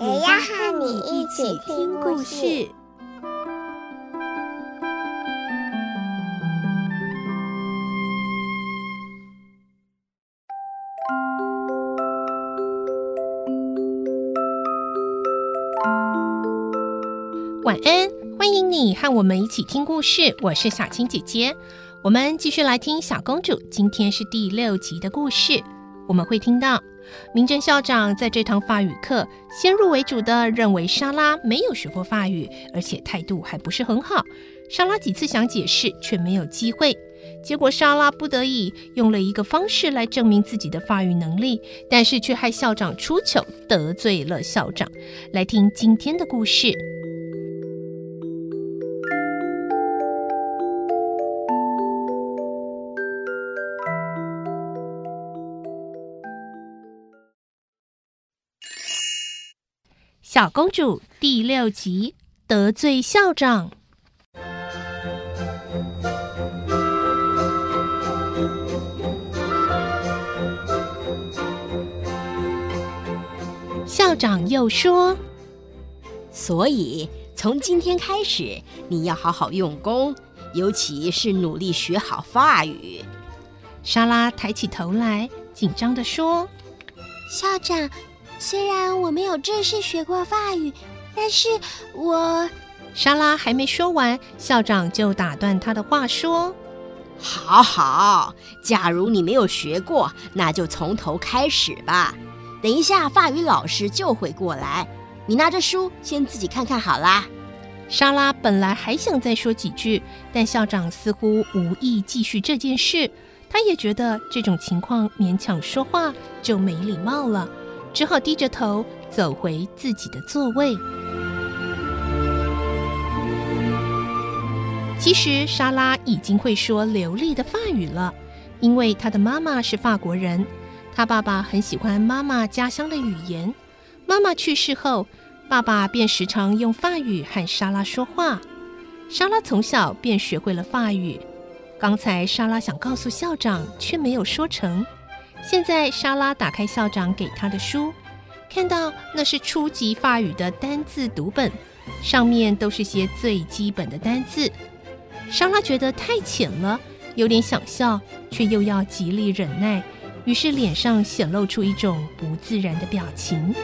也要和你一起听故事。晚安，欢迎你和我们一起听故事。我是小青姐姐，我们继续来听小公主。今天是第六集的故事，我们会听到明正校长在这堂法语课先入为主的认为莎拉没有学过法语，而且态度还不是很好。莎拉几次想解释，却没有机会。结果莎拉不得已用了一个方式来证明自己的法语能力，但是却害校长出糗，得罪了校长。来听今天的故事。小公主第六集得罪校长。校长又说：“所以从今天开始，你要好好用功，尤其是努力学好法语。”莎拉抬起头来，紧张的说：“校长。”虽然我没有正式学过法语，但是我……莎拉还没说完，校长就打断她的话说：“好好，假如你没有学过，那就从头开始吧。等一下，法语老师就会过来，你拿着书先自己看看好啦。”莎拉本来还想再说几句，但校长似乎无意继续这件事，他也觉得这种情况勉强说话就没礼貌了。只好低着头走回自己的座位。其实莎拉已经会说流利的法语了，因为她的妈妈是法国人，她爸爸很喜欢妈妈家乡的语言。妈妈去世后，爸爸便时常用法语和莎拉说话。莎拉从小便学会了法语。刚才莎拉想告诉校长，却没有说成。现在，莎拉打开校长给她的书，看到那是初级法语的单字读本，上面都是些最基本的单字。莎拉觉得太浅了，有点想笑，却又要极力忍耐，于是脸上显露出一种不自然的表情。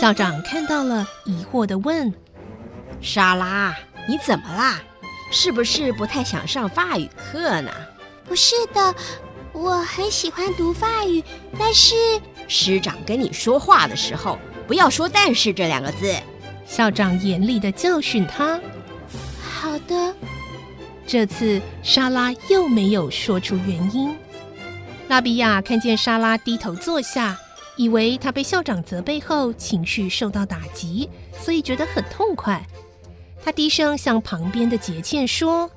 校长看到了，疑惑地问：“莎拉，你怎么啦？”是不是不太想上法语课呢？不是的，我很喜欢读法语，但是师长跟你说话的时候，不要说“但是”这两个字。校长严厉的教训他。好的。这次莎拉又没有说出原因。拉比亚看见莎拉低头坐下，以为她被校长责备后情绪受到打击，所以觉得很痛快。他低声向旁边的杰茜说：“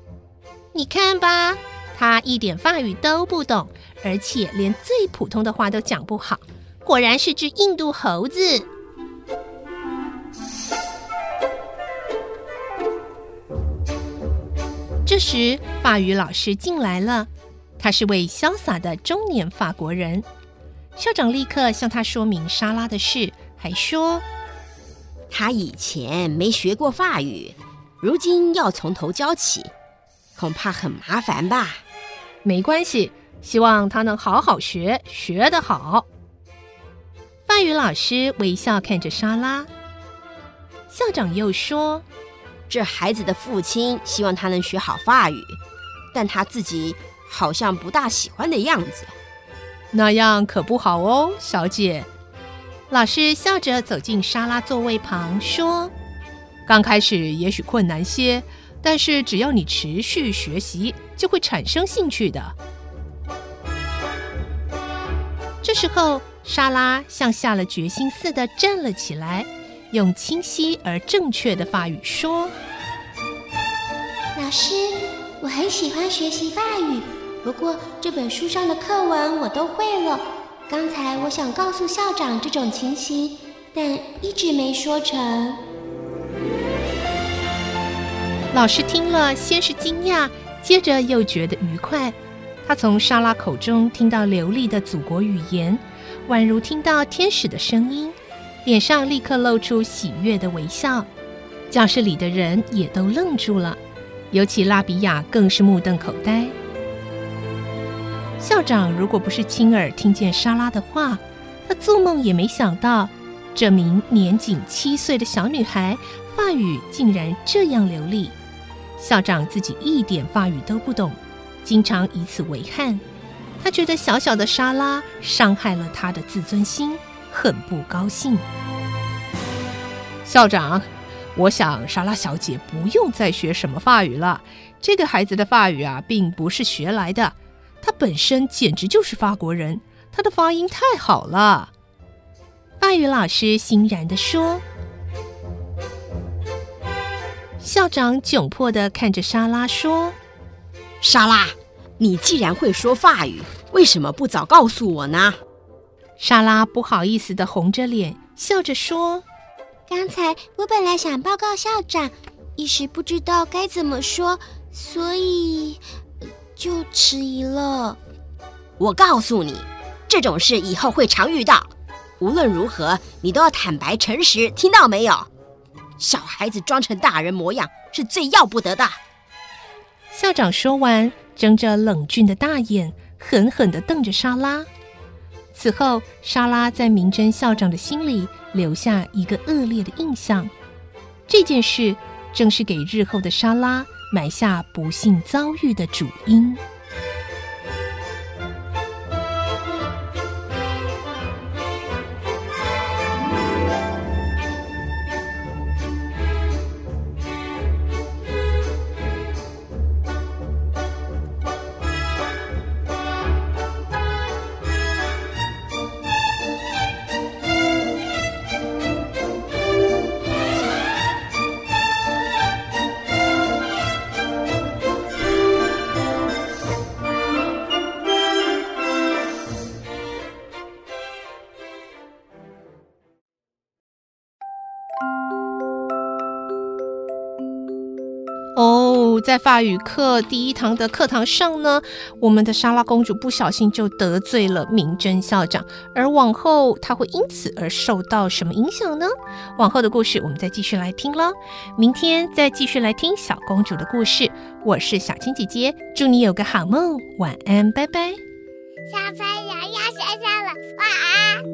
你看吧，他一点法语都不懂，而且连最普通的话都讲不好，果然是只印度猴子。”这时，法语老师进来了，他是位潇洒的中年法国人。校长立刻向他说明莎拉的事，还说。他以前没学过法语，如今要从头教起，恐怕很麻烦吧？没关系，希望他能好好学，学得好。法语老师微笑看着莎拉。校长又说：“这孩子的父亲希望他能学好法语，但他自己好像不大喜欢的样子。那样可不好哦，小姐。”老师笑着走进莎拉座位旁，说：“刚开始也许困难些，但是只要你持续学习，就会产生兴趣的。”这时候，莎拉像下了决心似的站了起来，用清晰而正确的法语说：“老师，我很喜欢学习法语，不过这本书上的课文我都会了。刚才我想告诉校长这种情形，但一直没说成。”老师听了，先是惊讶，接着又觉得愉快。他从莎拉口中听到流利的祖国语言。宛如听到天使的声音，脸上立刻露出喜悦的微笑。教室里的人也都愣住了，尤其拉比亚更是目瞪口呆。校长如果不是亲耳听见莎拉的话，他做梦也没想到，这名年仅七岁的小女孩法语竟然这样流利。校长自己一点法语都不懂，经常以此为憾。他觉得小小的莎拉伤害了他的自尊心，很不高兴。校长，我想莎拉小姐不用再学什么法语了。这个孩子的法语啊，并不是学来的，他本身简直就是法国人，他的发音太好了。法语老师欣然地说。校长窘迫地看着莎拉说：“莎拉。”你既然会说法语，为什么不早告诉我呢？莎拉不好意思地红着脸，笑着说：“刚才我本来想报告校长，一时不知道该怎么说，所以就迟疑了。”我告诉你，这种事以后会常遇到。无论如何，你都要坦白诚实，听到没有？小孩子装成大人模样是最要不得的。校长说完。睁着冷峻的大眼，狠狠地瞪着莎拉。此后，莎拉在明真校长的心里留下一个恶劣的印象。这件事正是给日后的莎拉埋下不幸遭遇的主因。在法语课第一堂的课堂上呢，我们的莎拉公主不小心就得罪了明真校长，而往后她会因此而受到什么影响呢？往后的故事我们再继续来听了，明天再继续来听小公主的故事。我是小青姐姐，祝你有个好梦，晚安，拜拜。小朋友要睡觉了，晚安。